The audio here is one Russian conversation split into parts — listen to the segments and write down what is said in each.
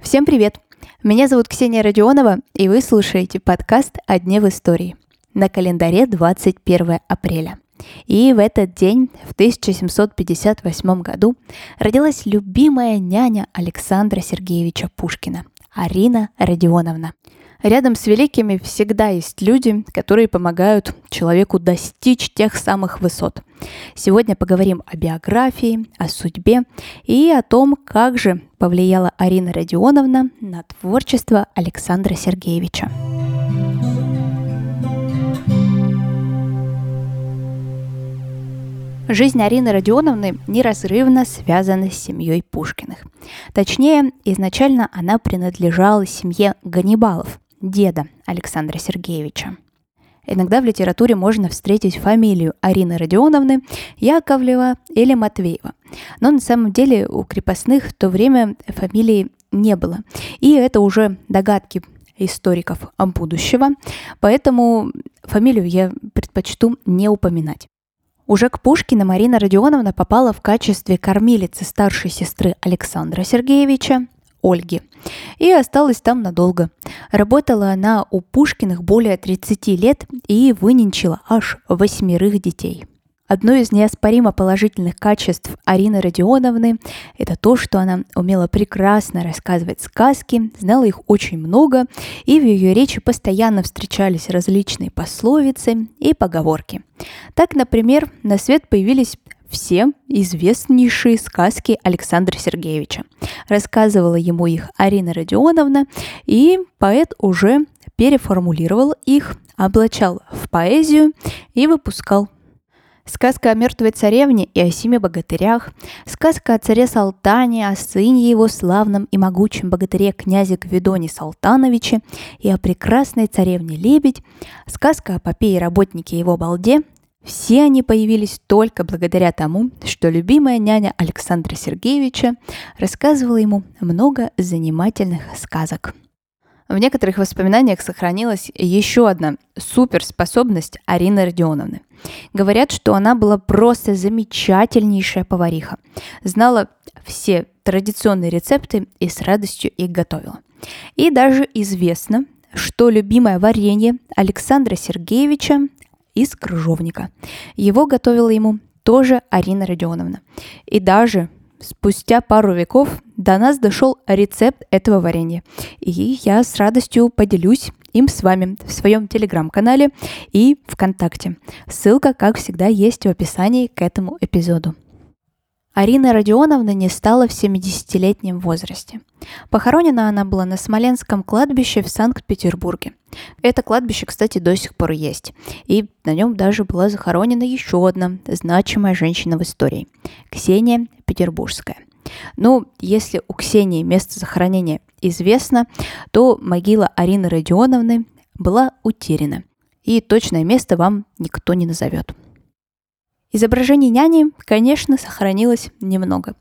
Всем привет! Меня зовут Ксения Родионова, и вы слушаете подкаст «О дне в истории». На календаре 21 апреля. И в этот день, в 1758 году, родилась любимая няня Александра Сергеевича Пушкина, Арина Родионовна. Рядом с великими всегда есть люди, которые помогают человеку достичь тех самых высот. Сегодня поговорим о биографии, о судьбе и о том, как же повлияла Арина Родионовна на творчество Александра Сергеевича. Жизнь Арины Родионовны неразрывно связана с семьей Пушкиных. Точнее, изначально она принадлежала семье Ганнибалов, деда Александра Сергеевича. Иногда в литературе можно встретить фамилию Арины Родионовны, Яковлева или Матвеева. Но на самом деле у крепостных в то время фамилии не было. И это уже догадки историков о будущего, поэтому фамилию я предпочту не упоминать. Уже к Пушкину Марина Родионовна попала в качестве кормилицы старшей сестры Александра Сергеевича, Ольги, и осталась там надолго. Работала она у Пушкиных более 30 лет и выненчила аж восьмерых детей – Одно из неоспоримо положительных качеств Арины Родионовны – это то, что она умела прекрасно рассказывать сказки, знала их очень много, и в ее речи постоянно встречались различные пословицы и поговорки. Так, например, на свет появились все известнейшие сказки Александра Сергеевича. Рассказывала ему их Арина Родионовна, и поэт уже переформулировал их, облачал в поэзию и выпускал Сказка о мертвой царевне и о семи богатырях, сказка о царе Салтане, о сыне его славном и могучем богатыре князе Гвидоне Салтановиче и о прекрасной царевне Лебедь, сказка о попе и работнике его балде – все они появились только благодаря тому, что любимая няня Александра Сергеевича рассказывала ему много занимательных сказок. В некоторых воспоминаниях сохранилась еще одна суперспособность Арины Родионовны. Говорят, что она была просто замечательнейшая повариха. Знала все традиционные рецепты и с радостью их готовила. И даже известно, что любимое варенье Александра Сергеевича из крыжовника. Его готовила ему тоже Арина Родионовна. И даже спустя пару веков до нас дошел рецепт этого варенья. И я с радостью поделюсь им с вами в своем телеграм-канале и ВКонтакте. Ссылка, как всегда, есть в описании к этому эпизоду. Арина Родионовна не стала в 70-летнем возрасте. Похоронена она была на Смоленском кладбище в Санкт-Петербурге. Это кладбище, кстати, до сих пор есть. И на нем даже была захоронена еще одна значимая женщина в истории – Ксения Петербургская. Ну, если у Ксении место захоронения известно, то могила Арины Родионовны была утеряна. И точное место вам никто не назовет. Изображений няни, конечно, сохранилось немного.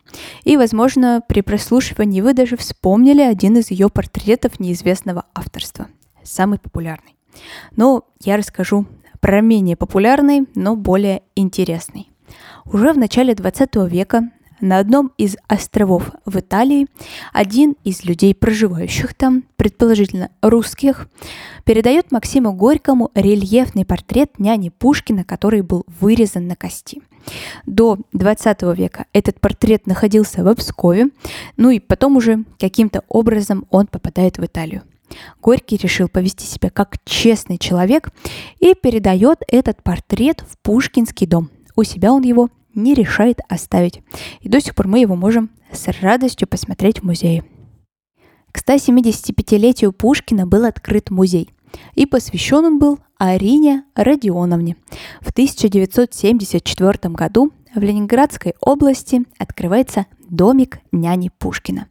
И, возможно, при прослушивании вы даже вспомнили один из ее портретов неизвестного авторства. Самый популярный. Но я расскажу про менее популярный, но более интересный. Уже в начале 20 века на одном из островов в Италии один из людей, проживающих там, предположительно русских, передает Максиму Горькому рельефный портрет няни Пушкина, который был вырезан на кости. До 20 века этот портрет находился в Пскове, ну и потом уже каким-то образом он попадает в Италию. Горький решил повести себя как честный человек и передает этот портрет в Пушкинский дом. У себя он его не решает оставить. И до сих пор мы его можем с радостью посмотреть в музее. К 175-летию Пушкина был открыт музей. И посвящен он был Арине Родионовне. В 1974 году в Ленинградской области открывается домик няни Пушкина.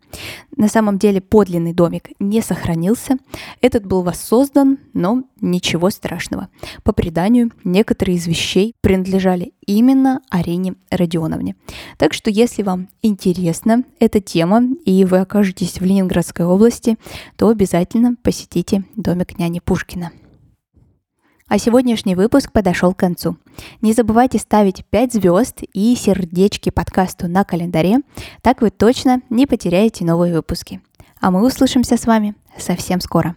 На самом деле подлинный домик не сохранился. Этот был воссоздан, но ничего страшного. По преданию, некоторые из вещей принадлежали именно Арине Родионовне. Так что, если вам интересна эта тема и вы окажетесь в Ленинградской области, то обязательно посетите домик няни Пушкина. А сегодняшний выпуск подошел к концу. Не забывайте ставить 5 звезд и сердечки подкасту на календаре, так вы точно не потеряете новые выпуски. А мы услышимся с вами совсем скоро.